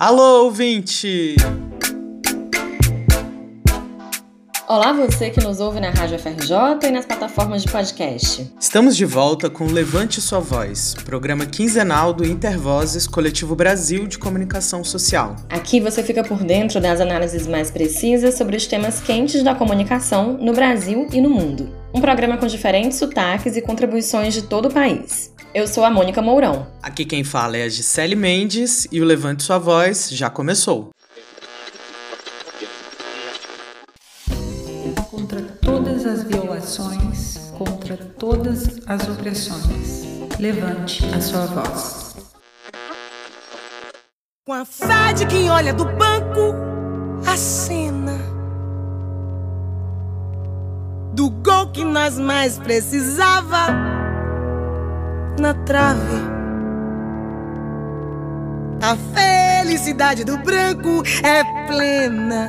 Alô, ouvinte! Olá, você que nos ouve na Rádio FRJ e nas plataformas de podcast. Estamos de volta com Levante Sua Voz, programa quinzenal do Intervozes Coletivo Brasil de Comunicação Social. Aqui você fica por dentro das análises mais precisas sobre os temas quentes da comunicação no Brasil e no mundo. Um programa com diferentes sotaques e contribuições de todo o país. Eu sou a Mônica Mourão. Aqui quem fala é a Gisele Mendes e o Levante Sua Voz já começou. contra todas as violações, contra todas as opressões. Levante a sua voz. Com a fé de quem olha do banco a cena do gol que nós mais precisava na trave. A felicidade do branco é plena.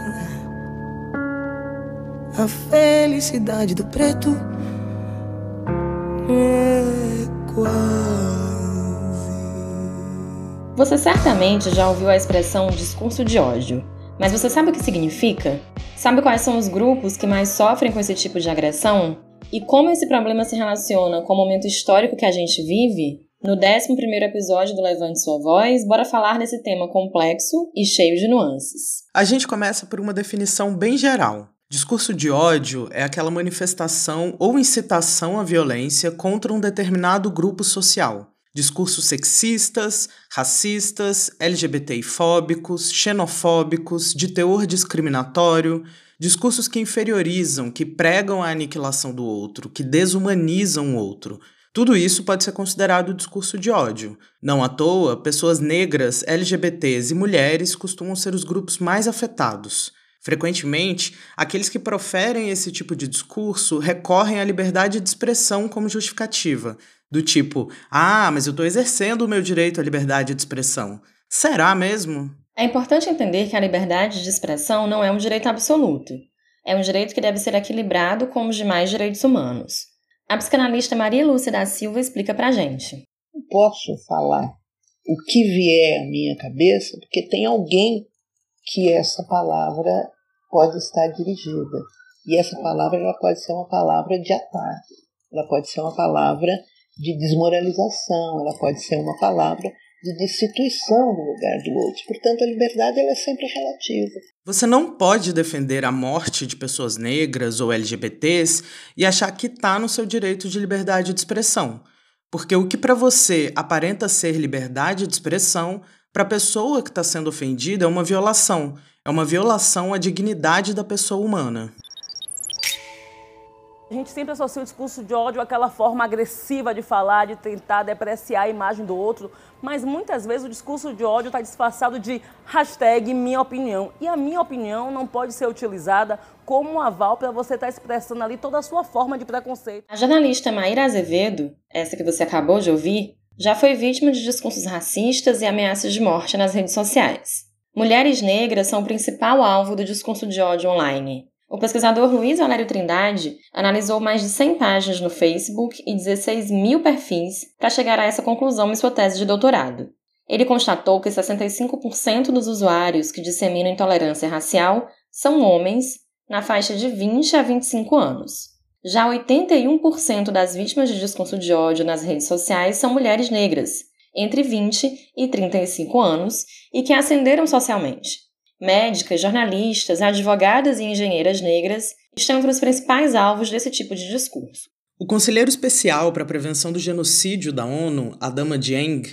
A felicidade do preto é quase. Você certamente já ouviu a expressão discurso de ódio, mas você sabe o que significa? Sabe quais são os grupos que mais sofrem com esse tipo de agressão? E como esse problema se relaciona com o momento histórico que a gente vive? No 11 episódio do Levante Sua Voz, bora falar desse tema complexo e cheio de nuances. A gente começa por uma definição bem geral. Discurso de ódio é aquela manifestação ou incitação à violência contra um determinado grupo social. Discursos sexistas, racistas, LGBTfóbicos, xenofóbicos, de teor discriminatório, discursos que inferiorizam, que pregam a aniquilação do outro, que desumanizam o outro. Tudo isso pode ser considerado discurso de ódio. Não à toa, pessoas negras, LGBTs e mulheres costumam ser os grupos mais afetados. Frequentemente, aqueles que proferem esse tipo de discurso recorrem à liberdade de expressão como justificativa, do tipo: ah, mas eu estou exercendo o meu direito à liberdade de expressão. Será mesmo? É importante entender que a liberdade de expressão não é um direito absoluto. É um direito que deve ser equilibrado com os demais direitos humanos. A psicanalista Maria Lúcia da Silva explica pra gente. Não posso falar o que vier à minha cabeça, porque tem alguém que essa palavra pode estar dirigida. E essa palavra ela pode ser uma palavra de ataque, ela pode ser uma palavra de desmoralização, ela pode ser uma palavra de destituição do lugar do outro. Portanto, a liberdade ela é sempre relativa. Você não pode defender a morte de pessoas negras ou LGBTs e achar que está no seu direito de liberdade de expressão. Porque o que para você aparenta ser liberdade de expressão para a pessoa que está sendo ofendida é uma violação. É uma violação à dignidade da pessoa humana. A gente sempre associa o discurso de ódio àquela forma agressiva de falar, de tentar depreciar a imagem do outro, mas muitas vezes o discurso de ódio está disfarçado de hashtag minha opinião. E a minha opinião não pode ser utilizada como um aval para você estar tá expressando ali toda a sua forma de preconceito. A jornalista Maíra Azevedo, essa que você acabou de ouvir, já foi vítima de discursos racistas e ameaças de morte nas redes sociais. Mulheres negras são o principal alvo do discurso de ódio online. O pesquisador Luiz Valério Trindade analisou mais de 100 páginas no Facebook e 16 mil perfis para chegar a essa conclusão em sua tese de doutorado. Ele constatou que 65% dos usuários que disseminam intolerância racial são homens na faixa de 20 a 25 anos. Já 81% das vítimas de discurso de ódio nas redes sociais são mulheres negras, entre 20 e 35 anos, e que ascenderam socialmente. Médicas, jornalistas, advogadas e engenheiras negras estão entre os principais alvos desse tipo de discurso. O conselheiro especial para a prevenção do genocídio da ONU, Adama Dieng,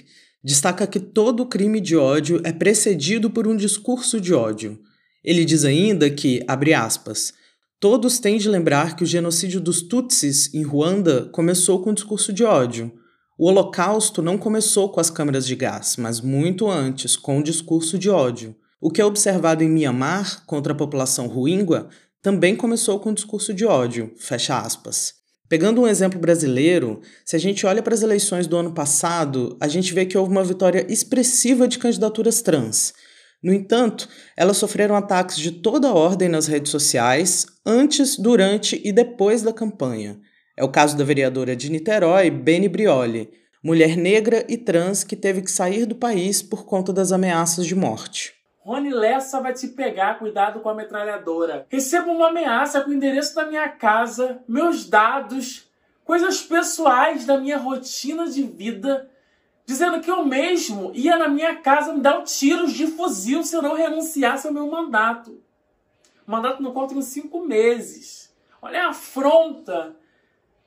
destaca que todo crime de ódio é precedido por um discurso de ódio. Ele diz ainda que, abre aspas, Todos têm de lembrar que o genocídio dos Tutsis em Ruanda começou com um discurso de ódio. O Holocausto não começou com as câmeras de gás, mas muito antes, com o um discurso de ódio. O que é observado em Myanmar contra a população rohingya também começou com um discurso de ódio. Fecha aspas. Pegando um exemplo brasileiro, se a gente olha para as eleições do ano passado, a gente vê que houve uma vitória expressiva de candidaturas trans. No entanto, elas sofreram ataques de toda ordem nas redes sociais, antes, durante e depois da campanha. É o caso da vereadora de Niterói, Beni Brioli, mulher negra e trans que teve que sair do país por conta das ameaças de morte. Rony Lessa vai te pegar, cuidado com a metralhadora. Recebo uma ameaça com o endereço da minha casa, meus dados, coisas pessoais da minha rotina de vida, dizendo que eu mesmo ia na minha casa me dar um tiros de fuzil se eu não renunciasse ao meu mandato. Mandato não conta em cinco meses. Olha a afronta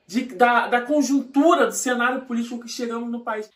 de, da, da conjuntura do cenário político que chegamos no país.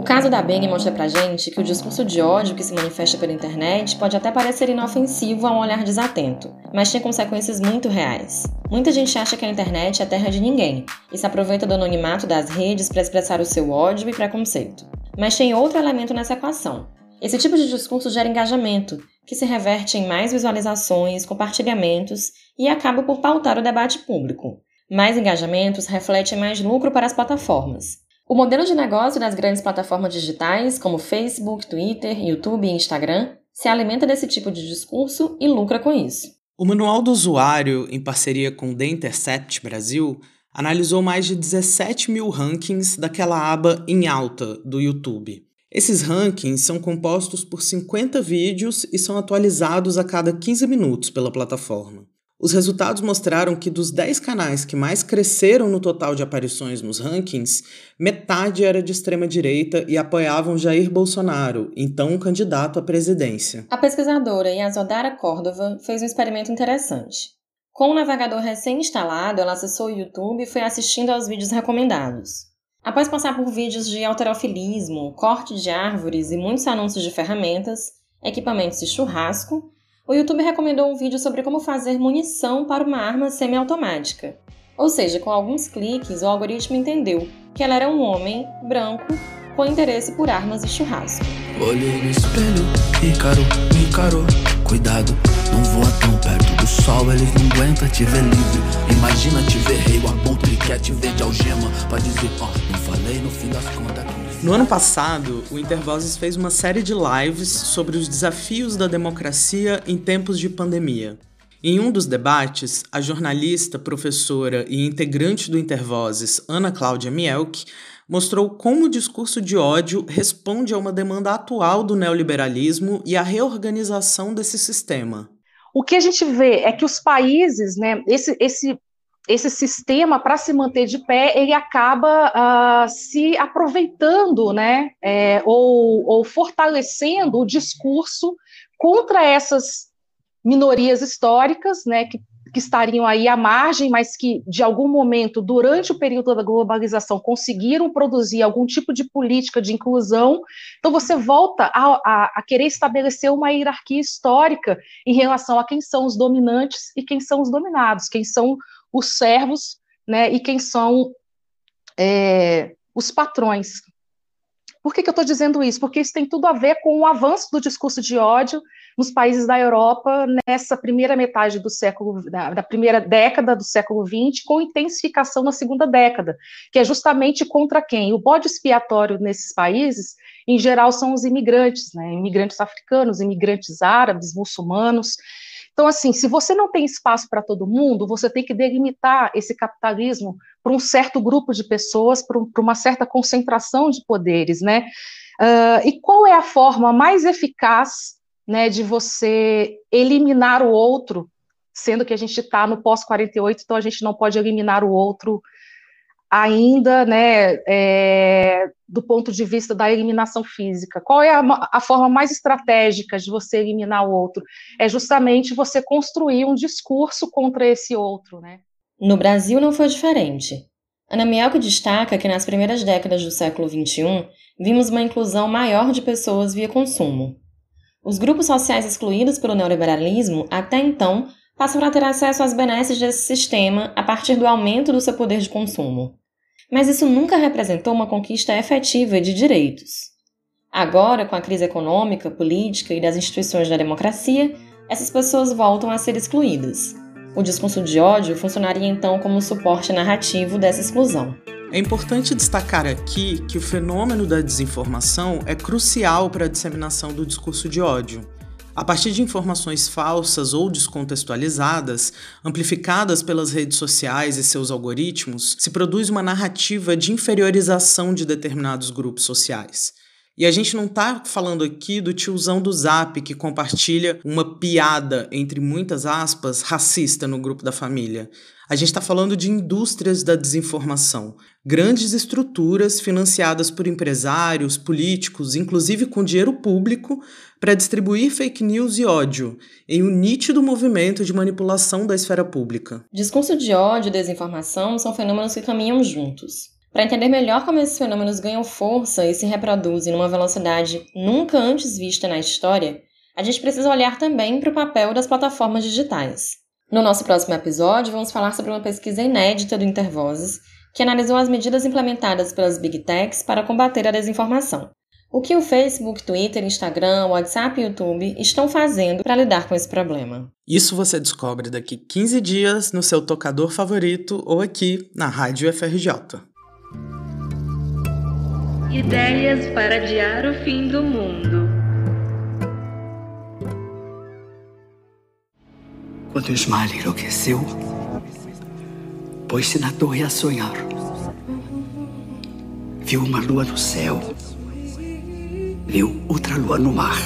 O caso da Beng mostra pra gente que o discurso de ódio que se manifesta pela internet pode até parecer inofensivo a um olhar desatento, mas tem consequências muito reais. Muita gente acha que a internet é terra de ninguém e se aproveita do anonimato das redes para expressar o seu ódio e preconceito. Mas tem outro elemento nessa equação. Esse tipo de discurso gera engajamento, que se reverte em mais visualizações, compartilhamentos e acaba por pautar o debate público. Mais engajamentos refletem mais lucro para as plataformas. O modelo de negócio das grandes plataformas digitais, como Facebook, Twitter, YouTube e Instagram, se alimenta desse tipo de discurso e lucra com isso. O Manual do Usuário, em parceria com The Intercept Brasil, analisou mais de 17 mil rankings daquela aba em alta do YouTube. Esses rankings são compostos por 50 vídeos e são atualizados a cada 15 minutos pela plataforma. Os resultados mostraram que dos 10 canais que mais cresceram no total de aparições nos rankings, metade era de extrema direita e apoiavam Jair Bolsonaro, então candidato à presidência. A pesquisadora Yazodara Córdova fez um experimento interessante. Com o navegador recém-instalado, ela acessou o YouTube e foi assistindo aos vídeos recomendados. Após passar por vídeos de alterofilismo, corte de árvores e muitos anúncios de ferramentas, equipamentos de churrasco, o YouTube recomendou um vídeo sobre como fazer munição para uma arma semiautomática. Ou seja, com alguns cliques, o algoritmo entendeu que ela era um homem branco com interesse por armas e churrasco. Olhei no espelho, Ícaro, encarou. Cuidado, não voa tão perto do sol, eles não aguentam te ver livre. Imagina te ver rei, o abutre quer te ver de algema. Pra dizer, ó, oh, não falei no fim das contas. No ano passado, o Intervozes fez uma série de lives sobre os desafios da democracia em tempos de pandemia. Em um dos debates, a jornalista, professora e integrante do Intervozes, Ana Cláudia Mielk, mostrou como o discurso de ódio responde a uma demanda atual do neoliberalismo e à reorganização desse sistema. O que a gente vê é que os países, né, esse, esse esse sistema, para se manter de pé, ele acaba uh, se aproveitando, né, é, ou, ou fortalecendo o discurso contra essas minorias históricas, né, que, que estariam aí à margem, mas que, de algum momento, durante o período da globalização, conseguiram produzir algum tipo de política de inclusão. Então, você volta a, a, a querer estabelecer uma hierarquia histórica em relação a quem são os dominantes e quem são os dominados, quem são os servos, né, e quem são é, os patrões. Por que, que eu estou dizendo isso? Porque isso tem tudo a ver com o avanço do discurso de ódio nos países da Europa nessa primeira metade do século, da, da, primeira década do século XX, com intensificação na segunda década, que é justamente contra quem? O bode expiatório nesses países, em geral, são os imigrantes, né? imigrantes africanos, imigrantes árabes, muçulmanos, então, assim, se você não tem espaço para todo mundo, você tem que delimitar esse capitalismo para um certo grupo de pessoas, para uma certa concentração de poderes, né? Uh, e qual é a forma mais eficaz, né, de você eliminar o outro, sendo que a gente está no pós-48, então a gente não pode eliminar o outro ainda, né, é, do ponto de vista da eliminação física. Qual é a, a, forma mais estratégica de você eliminar o outro? É justamente você construir um discurso contra esse outro, né? No Brasil não foi diferente. Ana Mielko destaca que nas primeiras décadas do século XXI vimos uma inclusão maior de pessoas via consumo. Os grupos sociais excluídos pelo neoliberalismo até então passaram a ter acesso às benesses desse sistema a partir do aumento do seu poder de consumo mas isso nunca representou uma conquista efetiva de direitos. Agora, com a crise econômica, política e das instituições da democracia, essas pessoas voltam a ser excluídas. O discurso de ódio funcionaria então como suporte narrativo dessa exclusão. É importante destacar aqui que o fenômeno da desinformação é crucial para a disseminação do discurso de ódio. A partir de informações falsas ou descontextualizadas, amplificadas pelas redes sociais e seus algoritmos, se produz uma narrativa de inferiorização de determinados grupos sociais. E a gente não está falando aqui do tiozão do Zap que compartilha uma piada, entre muitas aspas, racista no grupo da família. A gente está falando de indústrias da desinformação, grandes estruturas financiadas por empresários, políticos, inclusive com dinheiro público, para distribuir fake news e ódio, em um nítido movimento de manipulação da esfera pública. Discurso de ódio e desinformação são fenômenos que caminham juntos. Para entender melhor como esses fenômenos ganham força e se reproduzem numa velocidade nunca antes vista na história, a gente precisa olhar também para o papel das plataformas digitais. No nosso próximo episódio, vamos falar sobre uma pesquisa inédita do Intervozes, que analisou as medidas implementadas pelas Big Techs para combater a desinformação. O que o Facebook, Twitter, Instagram, WhatsApp e YouTube estão fazendo para lidar com esse problema? Isso você descobre daqui 15 dias no seu tocador favorito ou aqui na Rádio FRJ. Ideias para adiar o fim do mundo. Quando Ismael enlouqueceu, pôs-se na torre a sonhar. Viu uma lua no céu. Viu outra lua no mar.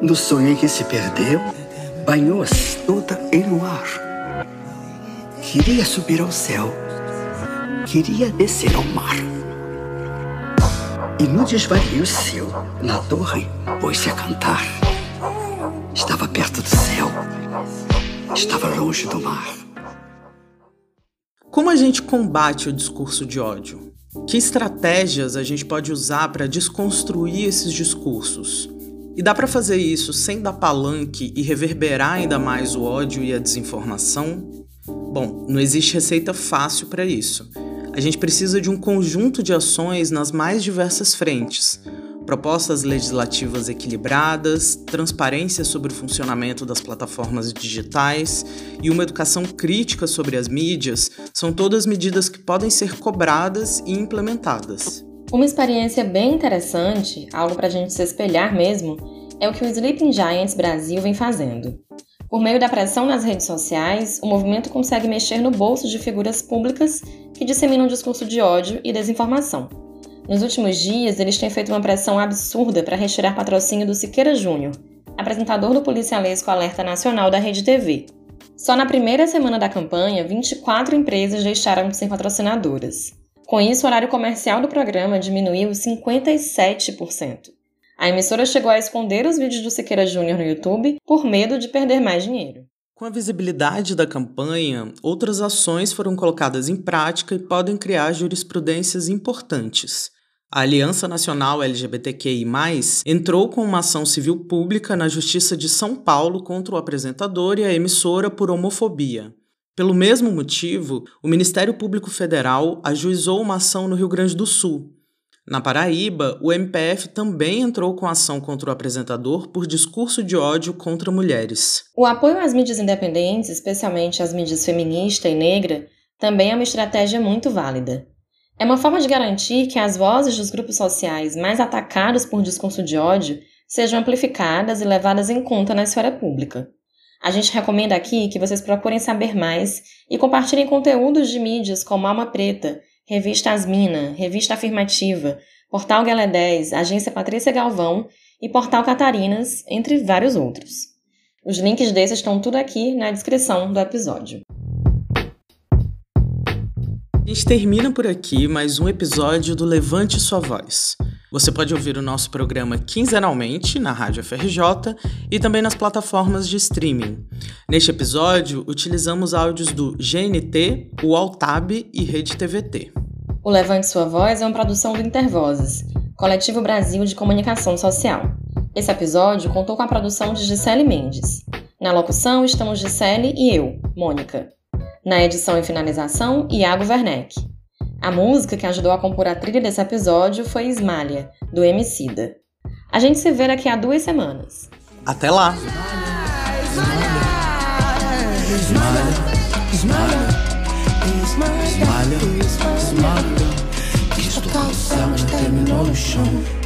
No sonho em que se perdeu, banhou-se toda em luar. Queria subir ao céu. Queria descer ao mar. E no desvario seu, na torre, pôs-se a cantar. Estava longe do mar. Como a gente combate o discurso de ódio? Que estratégias a gente pode usar para desconstruir esses discursos? E dá para fazer isso sem dar palanque e reverberar ainda mais o ódio e a desinformação? Bom, não existe receita fácil para isso. A gente precisa de um conjunto de ações nas mais diversas frentes, propostas legislativas equilibradas, transparência sobre o funcionamento das plataformas digitais e uma educação crítica sobre as mídias são todas medidas que podem ser cobradas e implementadas. Uma experiência bem interessante, algo para a gente se espelhar mesmo, é o que o Sleeping Giants Brasil vem fazendo. Por meio da pressão nas redes sociais, o movimento consegue mexer no bolso de figuras públicas que disseminam discurso de ódio e desinformação. Nos últimos dias, eles têm feito uma pressão absurda para retirar patrocínio do Siqueira Júnior, apresentador do policialesco Alerta Nacional da Rede TV. Só na primeira semana da campanha, 24 empresas deixaram de ser patrocinadoras. Com isso, o horário comercial do programa diminuiu 57%. A emissora chegou a esconder os vídeos do Siqueira Júnior no YouTube por medo de perder mais dinheiro. Com a visibilidade da campanha, outras ações foram colocadas em prática e podem criar jurisprudências importantes. A Aliança Nacional LGBTQI, entrou com uma ação civil pública na Justiça de São Paulo contra o apresentador e a emissora por homofobia. Pelo mesmo motivo, o Ministério Público Federal ajuizou uma ação no Rio Grande do Sul. Na Paraíba, o MPF também entrou com ação contra o apresentador por discurso de ódio contra mulheres. O apoio às mídias independentes, especialmente às mídias feminista e negra, também é uma estratégia muito válida. É uma forma de garantir que as vozes dos grupos sociais mais atacados por discurso de ódio sejam amplificadas e levadas em conta na esfera pública. A gente recomenda aqui que vocês procurem saber mais e compartilhem conteúdos de mídias como Alma Preta, Revista Asmina, Revista Afirmativa, Portal Galé 10, Agência Patrícia Galvão e Portal Catarinas, entre vários outros. Os links desses estão tudo aqui na descrição do episódio. A gente termina por aqui mais um episódio do Levante Sua Voz. Você pode ouvir o nosso programa quinzenalmente na Rádio FRJ e também nas plataformas de streaming. Neste episódio, utilizamos áudios do GNT, o Altab e Rede TVT. O Levante Sua Voz é uma produção do Intervozes, Coletivo Brasil de Comunicação Social. Esse episódio contou com a produção de Gisele Mendes. Na locução estamos Gisele e eu, Mônica. Na edição e finalização, Iago Werneck. A música que ajudou a compor a trilha desse episódio foi Ismália, do Emicida. A gente se vê daqui a duas semanas. Até lá! Isto que o céu terminou no chão, terminou no chão.